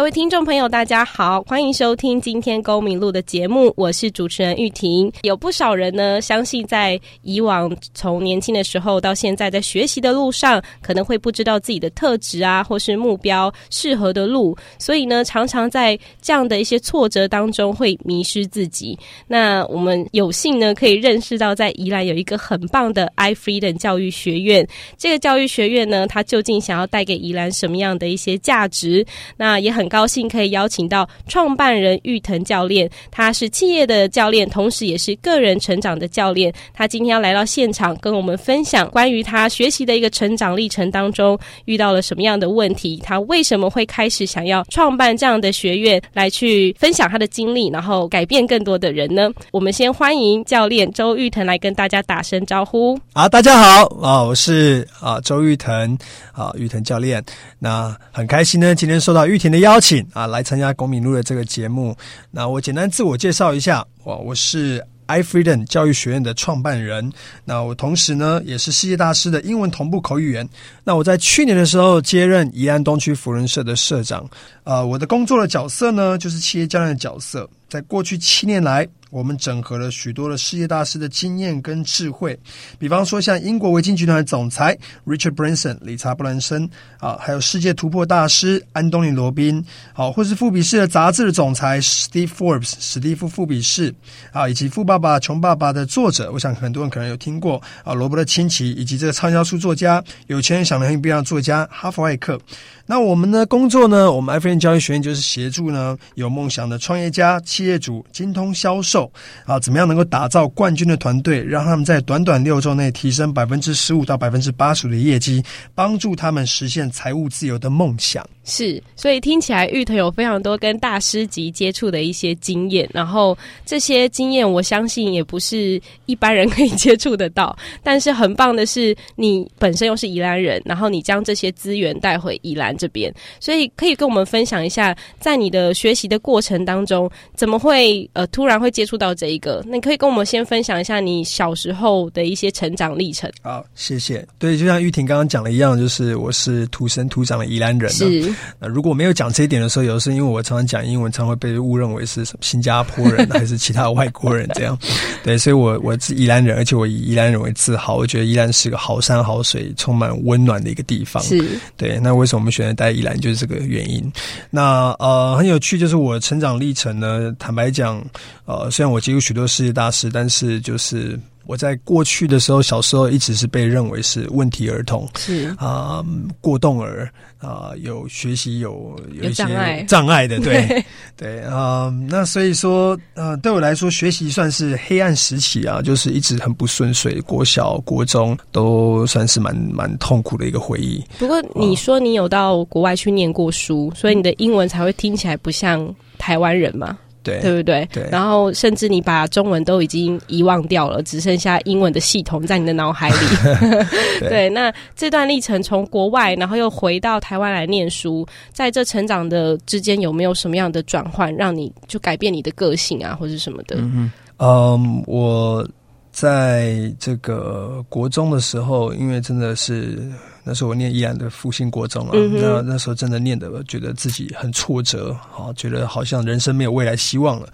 各位听众朋友，大家好，欢迎收听今天公民路的节目，我是主持人玉婷。有不少人呢，相信在以往从年轻的时候到现在，在学习的路上，可能会不知道自己的特质啊，或是目标适合的路，所以呢，常常在这样的一些挫折当中会迷失自己。那我们有幸呢，可以认识到在宜兰有一个很棒的 i Freedom 教育学院。这个教育学院呢，它究竟想要带给宜兰什么样的一些价值？那也很。高兴可以邀请到创办人玉腾教练，他是企业的教练，同时也是个人成长的教练。他今天要来到现场，跟我们分享关于他学习的一个成长历程当中遇到了什么样的问题，他为什么会开始想要创办这样的学院，来去分享他的经历，然后改变更多的人呢？我们先欢迎教练周玉腾来跟大家打声招呼。啊，大家好啊，我是啊周玉腾啊玉腾教练。那很开心呢，今天受到玉婷的邀。邀请啊，来参加公民路的这个节目。那我简单自我介绍一下，我我是埃弗顿教育学院的创办人。那我同时呢，也是世界大师的英文同步口语员。那我在去年的时候接任宜安东区福人社的社长。呃，我的工作的角色呢，就是企业教练的角色。在过去七年来。我们整合了许多的世界大师的经验跟智慧，比方说像英国维金集团的总裁 Richard Branson 理查布兰森啊，还有世界突破大师安东尼罗宾，好，或是富比士的杂志的总裁 Steve Forbes 史蒂夫富比士啊，以及富爸爸穷爸爸的作者，我想很多人可能有听过啊，罗伯特清崎，以及这个畅销书作家，有钱人想的很不一样的作家哈佛艾克。那我们的工作呢？我们教育学院就是协助呢有梦想的创业家、企业主精通销售啊，怎么样能够打造冠军的团队，让他们在短短六周内提升百分之十五到百分之八十五的业绩，帮助他们实现财务自由的梦想。是，所以听起来玉腾有非常多跟大师级接触的一些经验，然后这些经验我相信也不是一般人可以接触得到。但是很棒的是，你本身又是宜兰人，然后你将这些资源带回宜兰。这边，所以可以跟我们分享一下，在你的学习的过程当中，怎么会呃突然会接触到这一个？那可以跟我们先分享一下你小时候的一些成长历程。好，谢谢。对，就像玉婷刚刚讲的一样，就是我是土生土长的宜兰人。是。那如果没有讲这一点的时候，有的是因为我常常讲英文，常会被误认为是什么新加坡人还是其他外国人这样。对，所以我我是宜兰人，而且我以宜兰人为自豪。我觉得宜兰是个好山好水、充满温暖的一个地方。是。对，那为什么我们选择？待宜兰就是这个原因。那呃很有趣，就是我成长历程呢。坦白讲，呃，虽然我接触许多世界大师，但是就是我在过去的时候，小时候一直是被认为是问题儿童，是啊，过动儿。啊，有学习有有一些障碍的，对 对啊，那所以说，呃，对我来说，学习算是黑暗时期啊，就是一直很不顺遂，国小、国中都算是蛮蛮痛苦的一个回忆。不过你说你有到国外去念过书，所以你的英文才会听起来不像台湾人嘛？对，对不对？对。然后，甚至你把中文都已经遗忘掉了，只剩下英文的系统在你的脑海里。对。那这段历程从国外，然后又回到台湾来念书，在这成长的之间，有没有什么样的转换，让你就改变你的个性啊，或者什么的？嗯嗯，我在这个国中的时候，因为真的是。那时候我念宜兰的复兴国中啊，那那时候真的念的觉得自己很挫折，好，觉得好像人生没有未来希望了。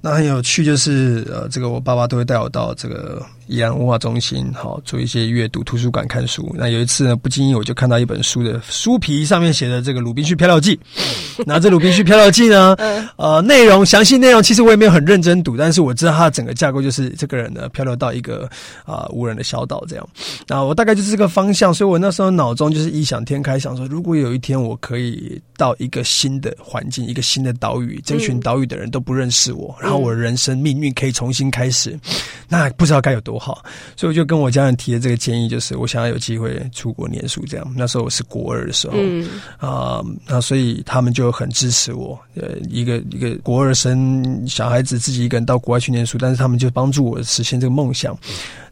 那很有趣，就是呃，这个我爸爸都会带我到这个宜兰文化中心，好做一些阅读，图书馆看书。那有一次呢，不经意我就看到一本书的书皮上面写的这个《鲁滨逊漂流记》，那这《鲁滨逊漂流记》呢，呃，内容详细内容其实我也没有很认真读，但是我知道它的整个架构就是这个人呢漂流到一个啊无人的小岛这样。那我大概就是这个方向，所以我那时候。脑中就是异想天开，想说如果有一天我可以到一个新的环境，一个新的岛屿，这群岛屿的人都不认识我，然后我的人生命运可以重新开始，那不知道该有多好。所以我就跟我家人提了这个建议，就是我想要有机会出国念书。这样那时候我是国二的时候，啊，那所以他们就很支持我。呃，一个一个国二生小孩子自己一个人到国外去念书，但是他们就帮助我实现这个梦想。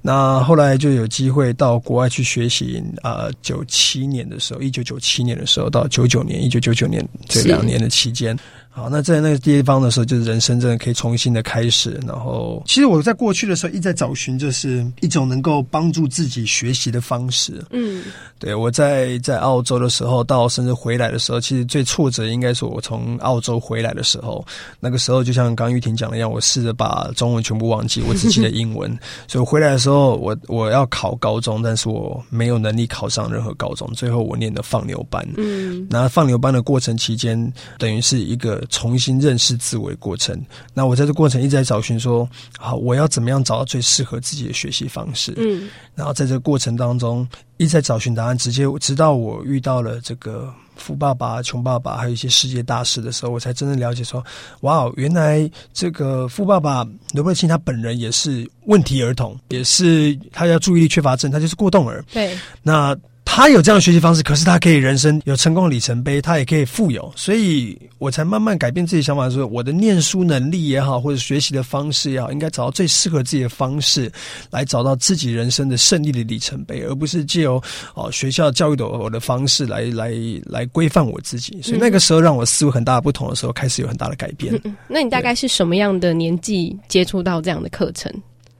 那后来就有机会到国外去学习啊，九七年的时候，一九九七年的时候到九九年，一九九九年这两年的期间，好，那在那个地方的时候，就是人生真的可以重新的开始。然后，其实我在过去的时候一直在找寻，就是一种能够帮助自己学习的方式。嗯，对我在在澳洲的时候，到甚至回来的时候，其实最挫折应该是我从澳洲回来的时候。那个时候，就像刚玉婷讲的一样，我试着把中文全部忘记，我只记得英文。所以回来的时候，我我要考高中，但是我没有能力考上任何高中。最后我念的放牛班。嗯，那放牛班的过程期间，等于是一个。重新认识自我的过程。那我在这过程一直在找寻说，好，我要怎么样找到最适合自己的学习方式？嗯，然后在这个过程当中一直在找寻答案，直接直到我遇到了这个富爸爸、穷爸爸，还有一些世界大事的时候，我才真正了解说，哇，原来这个富爸爸刘伯清他本人也是问题儿童，也是他要注意力缺乏症，他就是过动儿。对，那。他有这样的学习方式，可是他可以人生有成功的里程碑，他也可以富有，所以我才慢慢改变自己想法，说我的念书能力也好，或者学习的方式也好，应该找到最适合自己的方式，来找到自己人生的胜利的里程碑，而不是借由哦学校教育的我的方式来来来规范我自己。所以那个时候让我思维很大的不同的时候，开始有很大的改变。那你大概是什么样的年纪接触到这样的课程？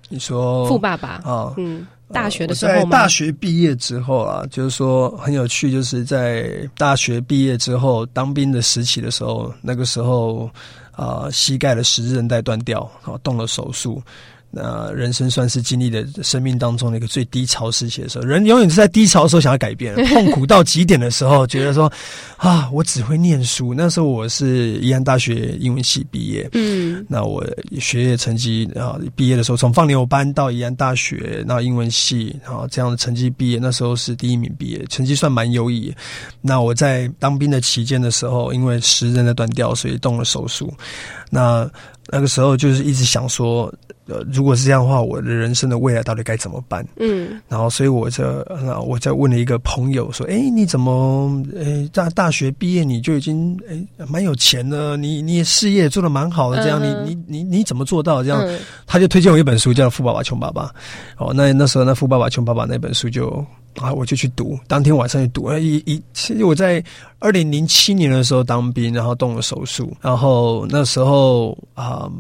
你说富爸爸啊，嗯。大学的时候大学毕业之后啊，就是说很有趣，就是在大学毕业之后当兵的时期的时候，那个时候啊，膝盖的十字韧带断掉，然后动了手术。那人生算是经历的生命当中的一个最低潮时期的时候，人永远是在低潮的时候想要改变，痛苦到极点的时候，觉得说啊，我只会念书。那时候我是宜安大学英文系毕业，嗯，那我学业成绩啊，毕业的时候从放牛班到宜安大学，那英文系然啊这样的成绩毕业，那时候是第一名毕业，成绩算蛮优异。那我在当兵的期间的时候，因为时人的断掉，所以动了手术。那那个时候就是一直想说。呃，如果是这样的话，我的人生的未来到底该怎么办？嗯，然后所以我就我在问了一个朋友说：“哎，你怎么诶大大学毕业你就已经诶蛮有钱的？你你事业做的蛮好的，这样你你你你怎么做到这样？”他就推荐我一本书，叫《富爸爸穷爸爸》。哦，那那时候那《富爸爸穷爸爸》那本书就啊，我就去读，当天晚上就读。一一其实我在二零零七年的时候当兵，然后动了手术，然后那时候啊。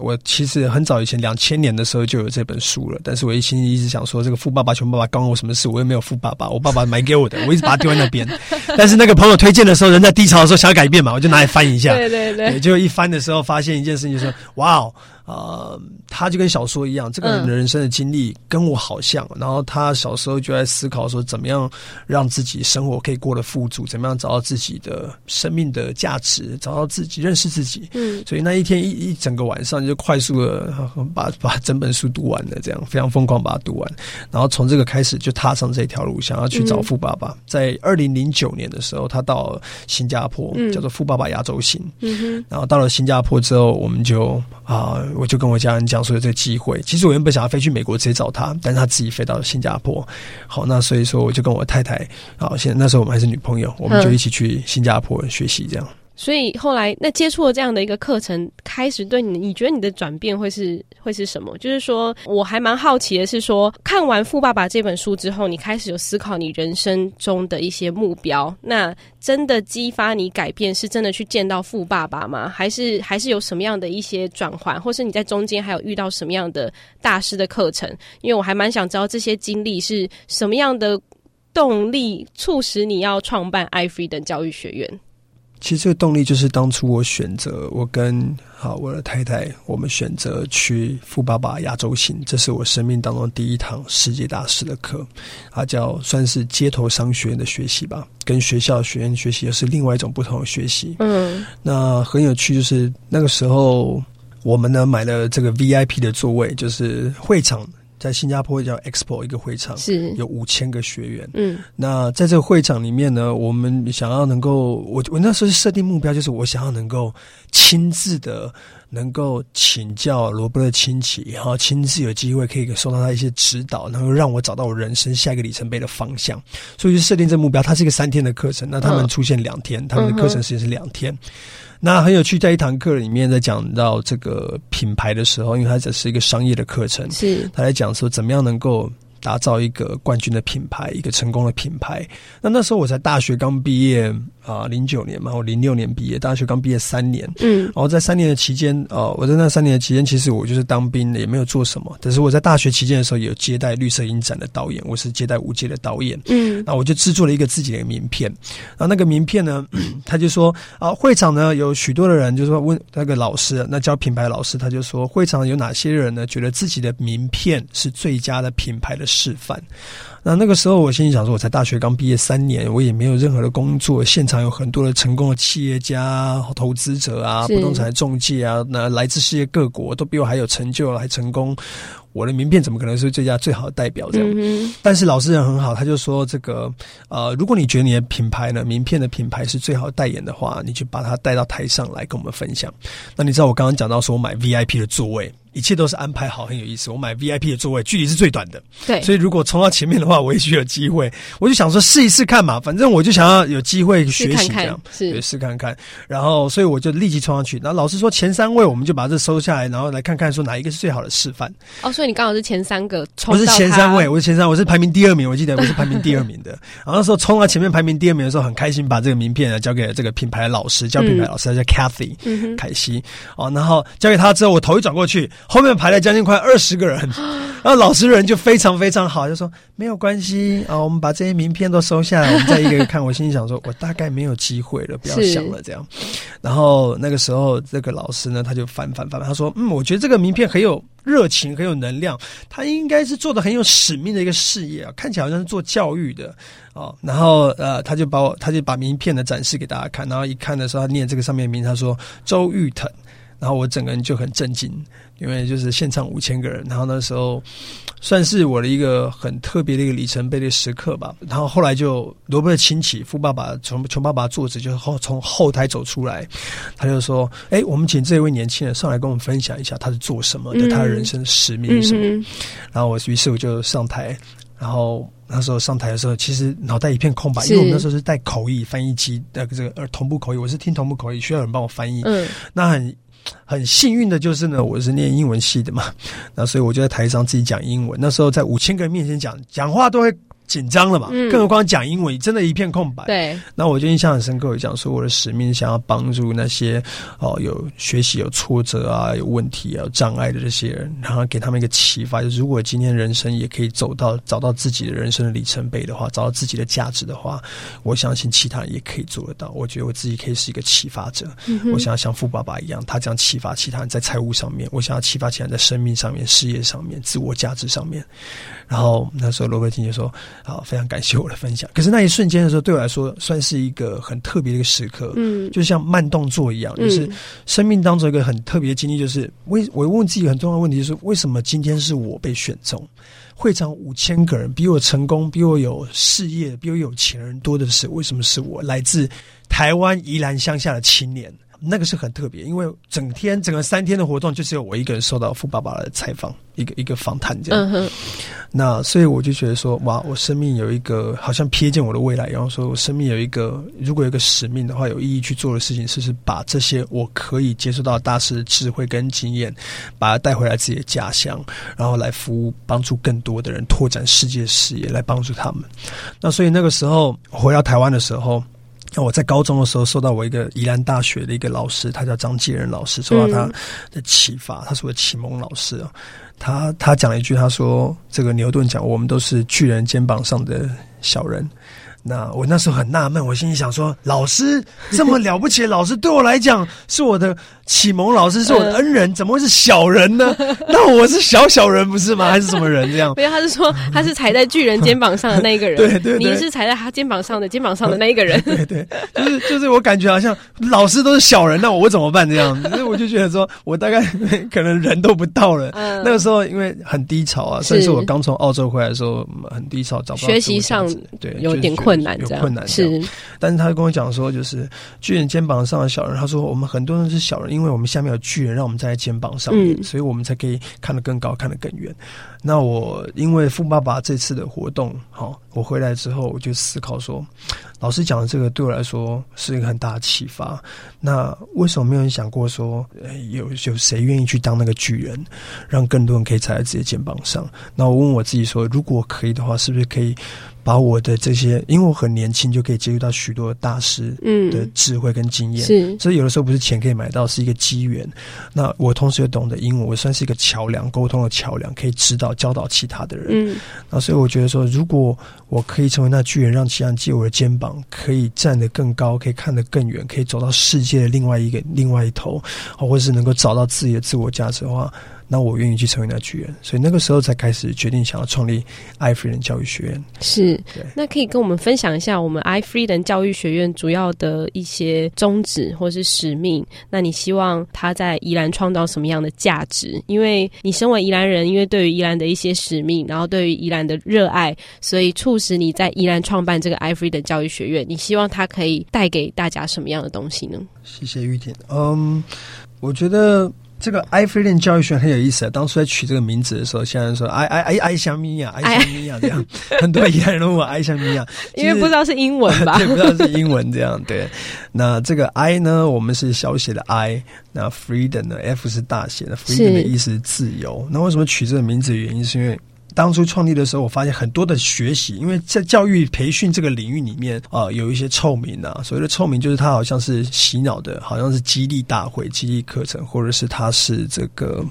我其实很早以前，两千年的时候就有这本书了，但是我一心一直想说，这个富爸爸穷爸爸关我什么事？我又没有富爸爸，我爸爸买给我的，我一直把它丢在那边。但是那个朋友推荐的时候，人在低潮的时候想要改变嘛，我就拿来翻一下。对对对，就一翻的时候，发现一件事情，就是哇哦。啊，他就跟小说一样，这个人的人生的经历跟我好像。然后他小时候就在思考说，怎么样让自己生活可以过得富足，怎么样找到自己的生命的价值，找到自己，认识自己。嗯，所以那一天一一整个晚上就快速的把把整本书读完了，这样非常疯狂把它读完。然后从这个开始就踏上这条路，想要去找富爸爸。在二零零九年的时候，他到新加坡，叫做富爸爸亚洲行。嗯哼，然后到了新加坡之后，我们就啊。我就跟我家人讲说有这个机会，其实我原本想要飞去美国直接找他，但是他自己飞到了新加坡。好，那所以说我就跟我太太，好，现在那时候我们还是女朋友，我们就一起去新加坡学习这样。所以后来那接触了这样的一个课程，开始对你，你觉得你的转变会是会是什么？就是说，我还蛮好奇的是说，看完《富爸爸》这本书之后，你开始有思考你人生中的一些目标，那真的激发你改变，是真的去见到富爸爸吗？还是还是有什么样的一些转换，或是你在中间还有遇到什么样的大师的课程？因为我还蛮想知道这些经历是什么样的动力，促使你要创办 iFree 等教育学院。其实这个动力就是当初我选择我跟好我的太太，我们选择去富爸爸亚洲行，这是我生命当中第一堂世界大师的课，啊，叫算是街头商学院的学习吧，跟学校学院学习又是另外一种不同的学习。嗯，那很有趣，就是那个时候我们呢买了这个 VIP 的座位，就是会场。在新加坡叫 Expo 一个会场，是有五千个学员。嗯，那在这个会场里面呢，我们想要能够，我我那时候设定目标，就是我想要能够亲自的能够请教罗伯特亲戚，然后亲自有机会可以受到他一些指导，然后让我找到我人生下一个里程碑的方向。所以就设定这目标，它是一个三天的课程。那他们出现两天，他们的课程时间是两天。那很有趣，在一堂课里面，在讲到这个品牌的时候，因为它只是一个商业的课程，是他在讲说怎么样能够打造一个冠军的品牌，一个成功的品牌。那那时候我才大学刚毕业啊，零九年嘛，我零六年毕业，大学刚毕业三年，嗯，然后在三年的期间，哦，我在那三年的期间，其实我就是当兵的，也没有做什么。但是我在大学期间的时候，有接待绿色影展的导演，我是接待五届的导演，嗯，那我就制作了一个自己的名片。然后那个名片呢，他就说啊，会场呢有许多的人，就说问那个老师，那教品牌老师，他就说会场有哪些人呢？觉得自己的名片是最佳的品牌的示范。那那个时候，我心里想说，我才大学刚毕业三年，我也没有任何的工作。现场有很多的成功的企业家、投资者啊，不动产中介啊，那来自世界各国，都比我还有成就，还成功。我的名片怎么可能是最佳最好的代表这样？但是老师人很好，他就说这个呃，如果你觉得你的品牌呢，名片的品牌是最好的代言的话，你就把它带到台上来跟我们分享。那你知道我刚刚讲到说我买 VIP 的座位。一切都是安排好，很有意思。我买 VIP 的座位，距离是最短的。对，所以如果冲到前面的话，我也许有机会。我就想说试一试看嘛，反正我就想要有机会学习这样，是试看看。然后，所以我就立即冲上去。然后老师说前三位，我们就把这收下来，然后来看看说哪一个是最好的示范。哦，所以你刚好是前三个，我是前三位，我是前三，我是排名第二名。我记得我是排名第二名的。然后那时候冲到前面排名第二名的时候，很开心，把这个名片呢交给了这个品牌老师，教品牌老师，他叫 Cathy 凯西。哦，然后交给他之后，我头一转过去，后面排了将近。快二十个人，然后老师人就非常非常好，就说没有关系啊，我们把这些名片都收下来，我们再一个一个看。我心里想说，我大概没有机会了，不要想了这样。然后那个时候，这个老师呢，他就翻翻翻，他说：“嗯，我觉得这个名片很有热情，很有能量，他应该是做的很有使命的一个事业啊，看起来好像是做教育的哦。”然后呃，他就把我，他就把名片的展示给大家看，然后一看的时候，他念这个上面的名，他说：“周玉腾。”然后我整个人就很震惊。因为就是现场五千个人，然后那时候算是我的一个很特别的一个里程碑的时刻吧。然后后来就罗伯的亲戚富爸爸从穷爸爸坐着就后从后台走出来，他就说：“哎，我们请这位年轻人上来跟我们分享一下他是做什么的，他的人生使命是什么。”然后我于是我就上台，然后那时候上台的时候，其实脑袋一片空白，因为我们那时候是带口译翻译机那个这个呃同步口译，我是听同步口译，需要有人帮我翻译。嗯，那很。很幸运的就是呢，我是念英文系的嘛，那所以我就在台上自己讲英文。那时候在五千个人面前讲讲话都会。紧张了嘛？更何况讲英文，真的一片空白。对，那我就印象很深刻，我讲说我的使命想要帮助那些哦有学习有挫折啊、有问题啊、有障碍的这些人，然后给他们一个启发，就是如果今天人生也可以走到找到自己的人生的里程碑的话，找到自己的价值的话，我相信其他人也可以做得到。我觉得我自己可以是一个启发者。嗯我想要像富爸爸一样，他这样启发其他人在财务上面，我想要启发其他人在生命上面、事业上面、自我价值上面。然后那时候罗伯金就说。好，非常感谢我的分享。可是那一瞬间的时候，对我来说算是一个很特别的一个时刻，嗯，就像慢动作一样，就是生命当中一个很特别的经历。就是为我问自己很重要的问题，就是为什么今天是我被选中？会场五千个人，比我成功，比我有事业，比我有钱人多的是，为什么是我？来自台湾宜兰乡下的青年。那个是很特别，因为整天整个三天的活动就只有我一个人受到富爸爸的采访，一个一个访谈这样。那所以我就觉得说，哇，我生命有一个好像瞥见我的未来，然后说我生命有一个如果有一个使命的话，有意义去做的事情，是是把这些我可以接触到大师的智慧跟经验，把它带回来自己的家乡，然后来服务帮助更多的人，拓展世界视野，来帮助他们。那所以那个时候回到台湾的时候。那我在高中的时候，受到我一个宜兰大学的一个老师，他叫张继仁老师，受到他的启发，他是我的启蒙老师啊。他他讲了一句，他说：“这个牛顿讲，我们都是巨人肩膀上的小人。”那我那时候很纳闷，我心里想说：“老师这么了不起的老师，对我来讲是我的。”启蒙老师是我的恩人，怎么会是小人呢？那我是小小人不是吗？还是什么人这样？没有，他是说他是踩在巨人肩膀上的那一个人。对 对，你是踩在他肩膀上的肩膀上的那一个人。对对，就是就是我感觉好像老师都是小人，那我怎么办这样？所以我就觉得说我大概可能人都不到了。那个时候因为很低潮啊，甚至我刚从澳洲回来的时候很低潮，找不到学习上对有点困难，有困难是。但是他跟我讲说，就是巨人肩膀上的小人，他说我们很多人是小人。因为我们下面有巨人，让我们站在肩膀上面，所以我们才可以看得更高，看得更远。那我因为富爸爸这次的活动，好，我回来之后我就思考说，老师讲的这个对我来说是一个很大的启发。那为什么没有人想过说，说，有有谁愿意去当那个巨人，让更多人可以踩在自己的肩膀上？那我问我自己说，如果可以的话，是不是可以？把我的这些，因为我很年轻，就可以接触到许多大师的智慧跟经验。是，所以有的时候不是钱可以买到，是一个机缘。那我同时又懂得英文，我算是一个桥梁，沟通的桥梁，可以指导教导其他的人。嗯，那所以我觉得说，如果我可以成为那巨人，让其他人借我的肩膀，可以站得更高，可以看得更远，可以走到世界的另外一个另外一头，或者是能够找到自己的自我价值的话。那我愿意去成为那巨人，所以那个时候才开始决定想要创立爱夫人教育学院。是，那可以跟我们分享一下我们爱夫人教育学院主要的一些宗旨或是使命。那你希望他在宜兰创造什么样的价值？因为你身为宜兰人，因为对于宜兰的一些使命，然后对于宜兰的热爱，所以促使你在宜兰创办这个爱夫人教育学院。你希望它可以带给大家什么样的东西呢？谢谢玉婷。嗯，我觉得。这个 I Freedom 教育学很有意思啊！当初在取这个名字的时候，现在说 i i i i 香米娅，，I 香米娅这样，很多宜兰人问我爱香米娅，因为不知道是英文吧？对，不知道是英文这样。对，那这个 I 呢，我们是小写的 I，那 freedom 呢，F 是大写的，freedom 的意思是自由。那为什么取这个名字的原因，是因为。当初创立的时候，我发现很多的学习，因为在教育培训这个领域里面啊，有一些臭名啊。所谓的臭名，就是它好像是洗脑的，好像是激励大会、激励课程，或者是它是这个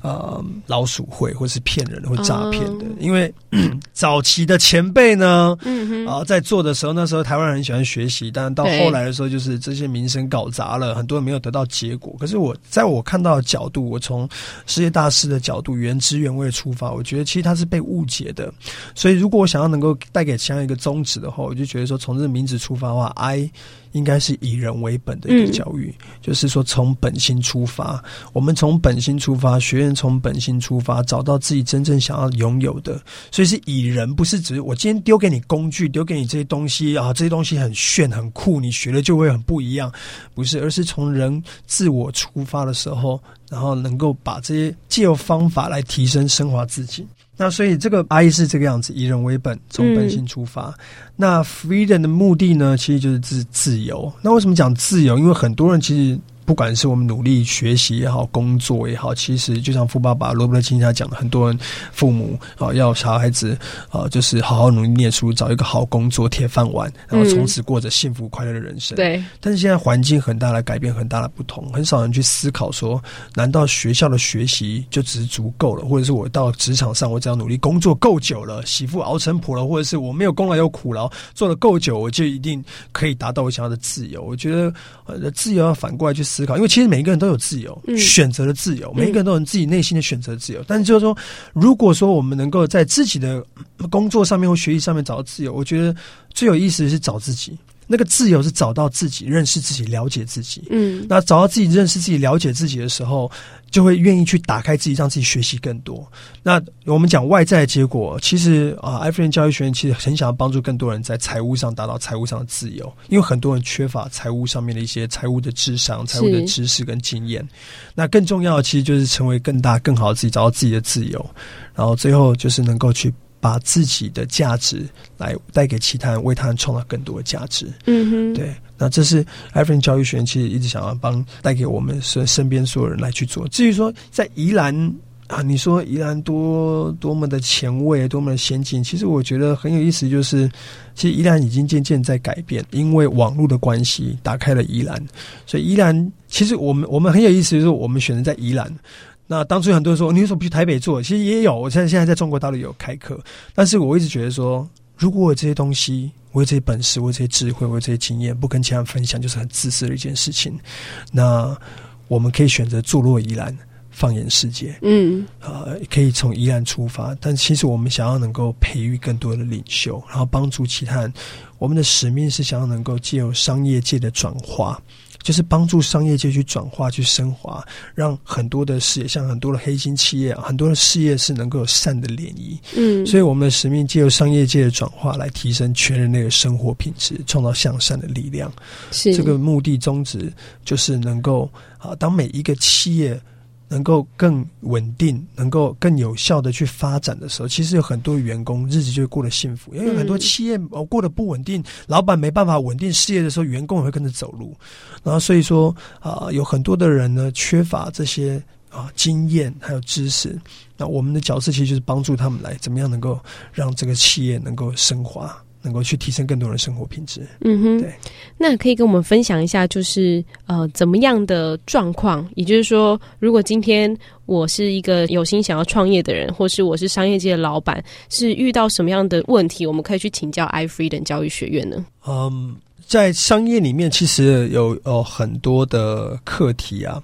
呃老鼠会，或是骗人或诈骗的。因为早期的前辈呢，啊，在做的时候，那时候台湾人很喜欢学习，但到后来的时候，就是这些名声搞砸了，很多人没有得到结果。可是我在我看到的角度，我从世界大师的角度，原汁原味出发，我觉得其实他是。被误解的，所以如果我想要能够带给其他一个宗旨的话，我就觉得说，从这个名字出发的话，I。应该是以人为本的一个教育，就是说从本心出发，我们从本心出发，学员从本心出发，找到自己真正想要拥有的。所以是以人，不是只我今天丢给你工具，丢给你这些东西啊，这些东西很炫很酷，你学了就会很不一样，不是，而是从人自我出发的时候，然后能够把这些借由方法来提升升华自己。那所以这个 I 是这个样子，以人为本，从本心出发。那 freedom 的目的呢，其实就是自自由。那为什么讲自由？因为很多人其实。不管是我们努力学习也好，工作也好，其实就像富爸爸罗伯特清他讲的，很多人父母啊要小孩子啊，就是好好努力念书，找一个好工作，铁饭碗，然后从此过着幸福快乐的人生。对。但是现在环境很大的改变，很大的不同，很少人去思考说，难道学校的学习就只是足够了？或者是我到职场上，我只要努力工作够久了，媳妇熬成婆了，或者是我没有功劳有苦劳，做的够久，我就一定可以达到我想要的自由？我觉得，呃，自由要反过来去。思考，因为其实每一个人都有自由选择的自由，每一个人都有自己内心的选择自由。但是就是说，如果说我们能够在自己的工作上面或学习上面找到自由，我觉得最有意思的是找自己。那个自由是找到自己、认识自己、了解自己。嗯，那找到自己、认识自己、了解自己的时候，就会愿意去打开自己，让自己学习更多。那我们讲外在的结果，其实啊，艾弗林教育学院其实很想要帮助更多人在财务上达到财务上的自由，因为很多人缺乏财务上面的一些财务的智商、财务的知识跟经验。那更重要的，其实就是成为更大、更好的自己，找到自己的自由，然后最后就是能够去。把自己的价值来带给其他人，为他人创造更多的价值。嗯哼，对，那这是艾弗林教育学院其实一直想要帮带给我们身身边所有人来去做。至于说在宜兰啊，你说宜兰多多么的前卫，多么的先进，其实我觉得很有意思，就是其实宜兰已经渐渐在改变，因为网络的关系打开了宜兰，所以宜兰其实我们我们很有意思，就是我们选择在宜兰。那当初很多人说，你为什么不去台北做？其实也有，我现在现在在中国大陆有开课，但是我一直觉得说，如果我有这些东西，我有这些本事，我有这些智慧，我有这些经验，不跟其他人分享，就是很自私的一件事情。那我们可以选择坐落宜兰，放眼世界，嗯，呃，可以从宜兰出发，但其实我们想要能够培育更多的领袖，然后帮助其他人。我们的使命是想要能够借由商业界的转化。就是帮助商业界去转化、去升华，让很多的事业，像很多的黑心企业，很多的事业是能够有善的涟漪。嗯，所以我们的使命借由商业界的转化，来提升全人类的生活品质，创造向善的力量。是这个目的宗旨，就是能够啊，当每一个企业能够更稳定，能够更有效的去发展的时候，其实有很多员工日子就会过得幸福。因为很多企业哦过得不稳定，老板没办法稳定事业的时候，员工也会跟着走路。然后所以说啊，有很多的人呢缺乏这些啊经验还有知识。那我们的角色其实就是帮助他们来怎么样能够让这个企业能够升华。能够去提升更多人生活品质。嗯哼，对。那可以跟我们分享一下，就是呃，怎么样的状况？也就是说，如果今天我是一个有心想要创业的人，或是我是商业界的老板，是遇到什么样的问题，我们可以去请教 iFreedom 教育学院呢？嗯，在商业里面，其实有有很多的课题啊，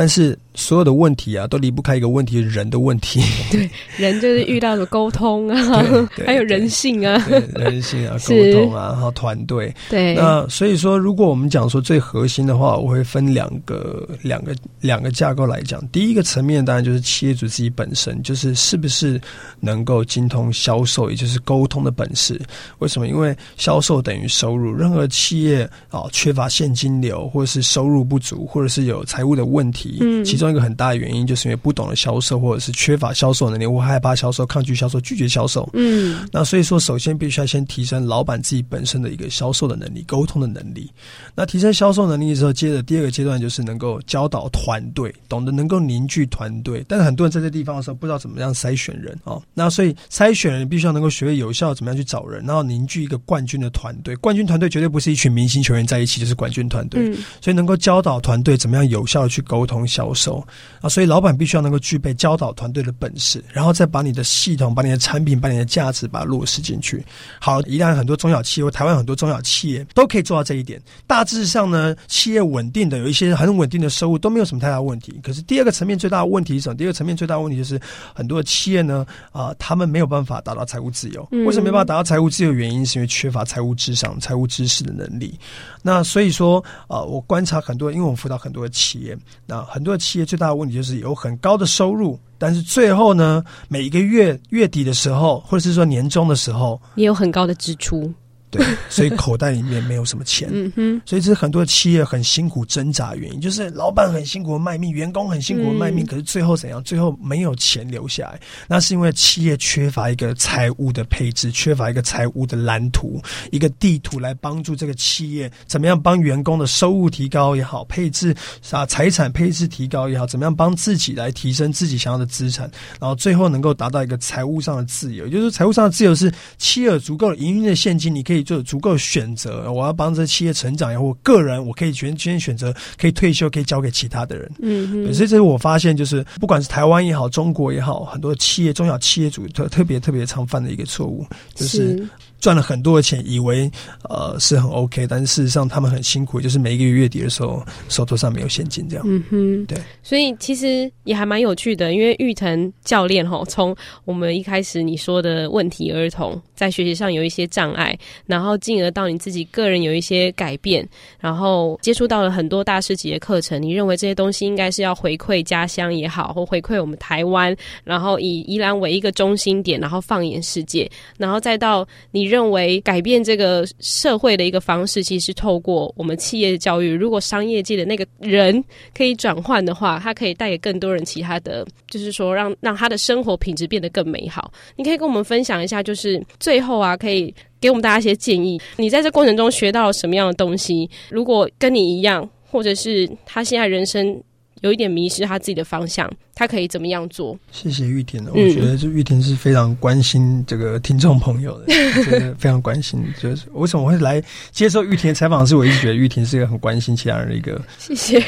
但是。所有的问题啊，都离不开一个问题——人的问题。对，人就是遇到的沟通啊，还有人性啊，人性啊，沟通啊，然后团队。对，那所以说，如果我们讲说最核心的话，我会分两个、两个、两个架构来讲。第一个层面当然就是企业主自己本身，就是是不是能够精通销售，也就是沟通的本事。为什么？因为销售等于收入。任何企业啊，缺乏现金流，或者是收入不足，或者是有财务的问题，嗯，其中。一个很大的原因，就是因为不懂得销售，或者是缺乏销售能力，或害怕销售、抗拒销售、拒绝销售。嗯，那所以说，首先必须要先提升老板自己本身的一个销售的能力、沟通的能力。那提升销售能力之后，接着第二个阶段就是能够教导团队，懂得能够凝聚团队。但是很多人在这地方的时候，不知道怎么样筛选人哦。那所以筛选人，必须要能够学会有效怎么样去找人，然后凝聚一个冠军的团队。冠军团队绝对不是一群明星球员在一起，就是冠军团队。嗯，所以能够教导团队怎么样有效的去沟通销售。啊，所以老板必须要能够具备教导团队的本事，然后再把你的系统、把你的产品、把你的价值把它落实进去。好，一旦很多中小企业，台湾很多中小企业都可以做到这一点。大致上呢，企业稳定的有一些很稳定的收入，都没有什么太大问题。可是第二个层面最大的问题是什么？第二个层面最大的问题就是很多的企业呢，啊，他们没有办法达到财务自由。为什么没办法达到财务自由？原因是因为缺乏财务智商、财务知识的能力。那所以说，啊，我观察很多，因为我们辅导很多的企业，那很多企业最大的问题就是有很高的收入，但是最后呢，每一个月月底的时候，或者是说年终的时候，也有很高的支出。对，所以口袋里面没有什么钱，嗯哼，所以这是很多企业很辛苦挣扎原因，就是老板很辛苦卖命，员工很辛苦卖命，可是最后怎样？最后没有钱留下来，那是因为企业缺乏一个财务的配置，缺乏一个财务的蓝图，一个地图来帮助这个企业怎么样帮员工的收入提高也好，配置啊财产配置提高也好，怎么样帮自己来提升自己想要的资产，然后最后能够达到一个财务上的自由，也就是财务上的自由是企业足够的营运的现金，你可以。就足够选择，我要帮这企业成长，然后个人我可以全全选择，可以退休，可以交给其他的人。嗯嗯。所以这是我发现，就是不管是台湾也好，中国也好，很多企业中小企业主特特别特别常犯的一个错误，就是。赚了很多的钱，以为呃是很 OK，但是事实上他们很辛苦，就是每一个月月底的时候手头上没有现金这样。嗯哼，对。所以其实也还蛮有趣的，因为玉腾教练哈，从我们一开始你说的问题儿童在学习上有一些障碍，然后进而到你自己个人有一些改变，然后接触到了很多大师级的课程，你认为这些东西应该是要回馈家乡也好，或回馈我们台湾，然后以宜兰为一个中心点，然后放眼世界，然后再到你。认为改变这个社会的一个方式，其实透过我们企业的教育。如果商业界的那个人可以转换的话，他可以带给更多人其他的，就是说让让他的生活品质变得更美好。你可以跟我们分享一下，就是最后啊，可以给我们大家一些建议。你在这过程中学到了什么样的东西？如果跟你一样，或者是他现在人生。有一点迷失他自己的方向，他可以怎么样做？谢谢玉婷的，我觉得这玉婷是非常关心这个听众朋友的，非常关心。就是为什么会来接受玉婷采访？是我一直觉得玉婷是一个很关心其他人的一个，谢谢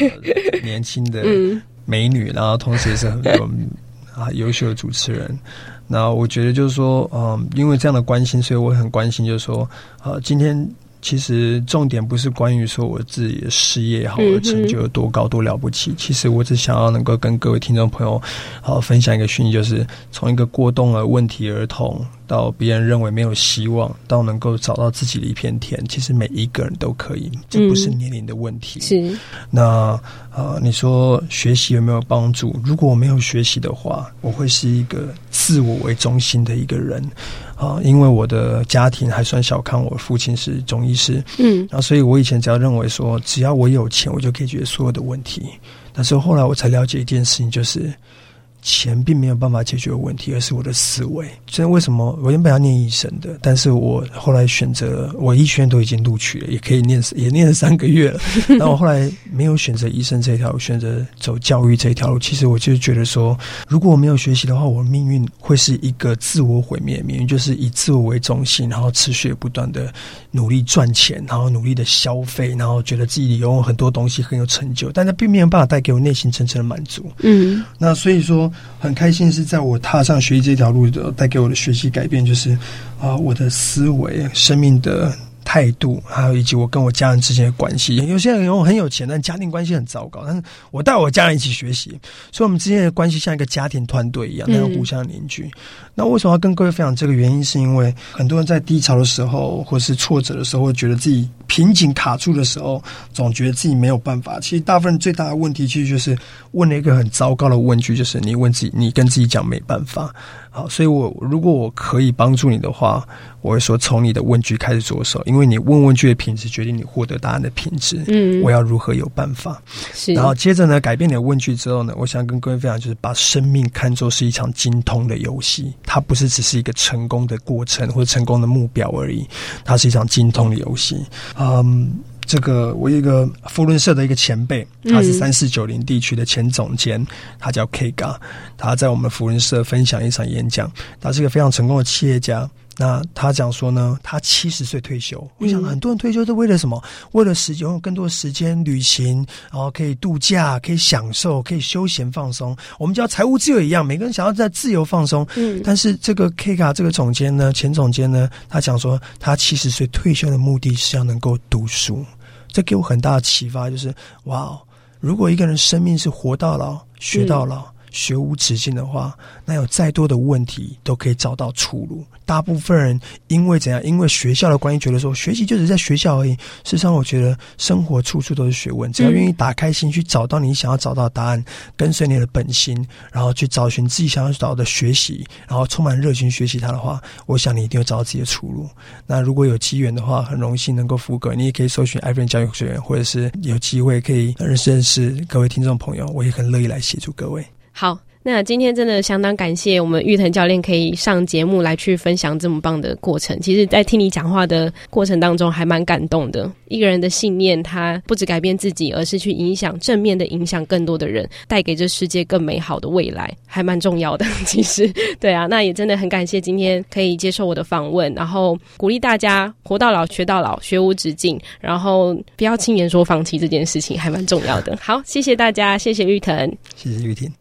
年轻的 美女，然后同时也是很多啊优秀的主持人。那我觉得就是说，嗯，因为这样的关心，所以我很关心，就是说，呃，今天。其实重点不是关于说我自己的事业也好，我成就有多高多了不起。其实我只想要能够跟各位听众朋友好分享一个讯息，就是从一个过动的问题儿童。到别人认为没有希望，到能够找到自己的一片天，其实每一个人都可以，这不是年龄的问题。是那呃，你说学习有没有帮助？如果我没有学习的话，我会是一个自我为中心的一个人啊，因为我的家庭还算小康，我父亲是中医师，嗯，然后所以我以前只要认为说，只要我有钱，我就可以解决所有的问题。但是后来我才了解一件事情，就是。钱并没有办法解决问题，而是我的思维。所以为什么我原本要念医生的，但是我后来选择我医学院都已经录取了，也可以念，也念了三个月了。那我后来没有选择医生这条路，选择走教育这条路。其实我就觉得说，如果我没有学习的话，我的命运会是一个自我毁灭的命运，就是以自我为中心，然后持续不断的努力赚钱，然后努力的消费，然后觉得自己拥有很多东西很有成就，但是并没有办法带给我内心真正的满足。嗯，那所以说。很开心是在我踏上学习这条路的，带给我的学习改变，就是啊，我的思维、生命的态度，还有以及我跟我家人之间的关系。有些人有很有钱，但家庭关系很糟糕。但是我带我家人一起学习，所以我们之间的关系像一个家庭团队一样，那样互相凝聚。那为什么要跟各位分享这个原因？是因为很多人在低潮的时候，或是挫折的时候，会觉得自己瓶颈卡住的时候，总觉得自己没有办法。其实大部分最大的问题，其实就是问了一个很糟糕的问句，就是你问自己，你跟自己讲没办法。好，所以我如果我可以帮助你的话，我会说从你的问句开始着手，因为你问问句的品质决定你获得答案的品质。嗯，我要如何有办法？是。然后接着呢，改变你的问句之后呢，我想跟各位分享，就是把生命看作是一场精通的游戏。它不是只是一个成功的过程或者成功的目标而已，它是一场精通的游戏。嗯，这个我有一个福伦社的一个前辈，他是三四九零地区的前总监，他叫 K 嘎，他在我们福伦社分享一场演讲，他是一个非常成功的企业家。那他讲说呢，他七十岁退休。我想很多人退休是为了什么？为了时拥有更多的时间旅行，然后可以度假，可以享受，可以休闲放松。我们叫财务自由一样，每个人想要在自由放松。嗯，但是这个 K 卡这个总监呢，前总监呢，他讲说他七十岁退休的目的是要能够读书。这给我很大的启发，就是哇，如果一个人生命是活到老学到老。学无止境的话，那有再多的问题都可以找到出路。大部分人因为怎样？因为学校的关系，觉得说学习就是在学校而已。事实上，我觉得生活处处都是学问。只要愿意打开心去找到你想要找到的答案，跟随你的本心，然后去找寻自己想要找的学习，然后充满热情学习它的话，我想你一定会找到自己的出路。那如果有机缘的话，很荣幸能够服格，你也可以搜寻艾弗 n 教育学院，或者是有机会可以认识认识各位听众朋友，我也很乐意来协助各位。好。那今天真的相当感谢我们玉腾教练可以上节目来去分享这么棒的过程。其实，在听你讲话的过程当中，还蛮感动的。一个人的信念，他不止改变自己，而是去影响正面的影响更多的人，带给这世界更美好的未来，还蛮重要的。其实，对啊，那也真的很感谢今天可以接受我的访问，然后鼓励大家活到老学到老，学无止境，然后不要轻言说放弃这件事情，还蛮重要的。好，谢谢大家，谢谢玉腾，谢谢玉婷。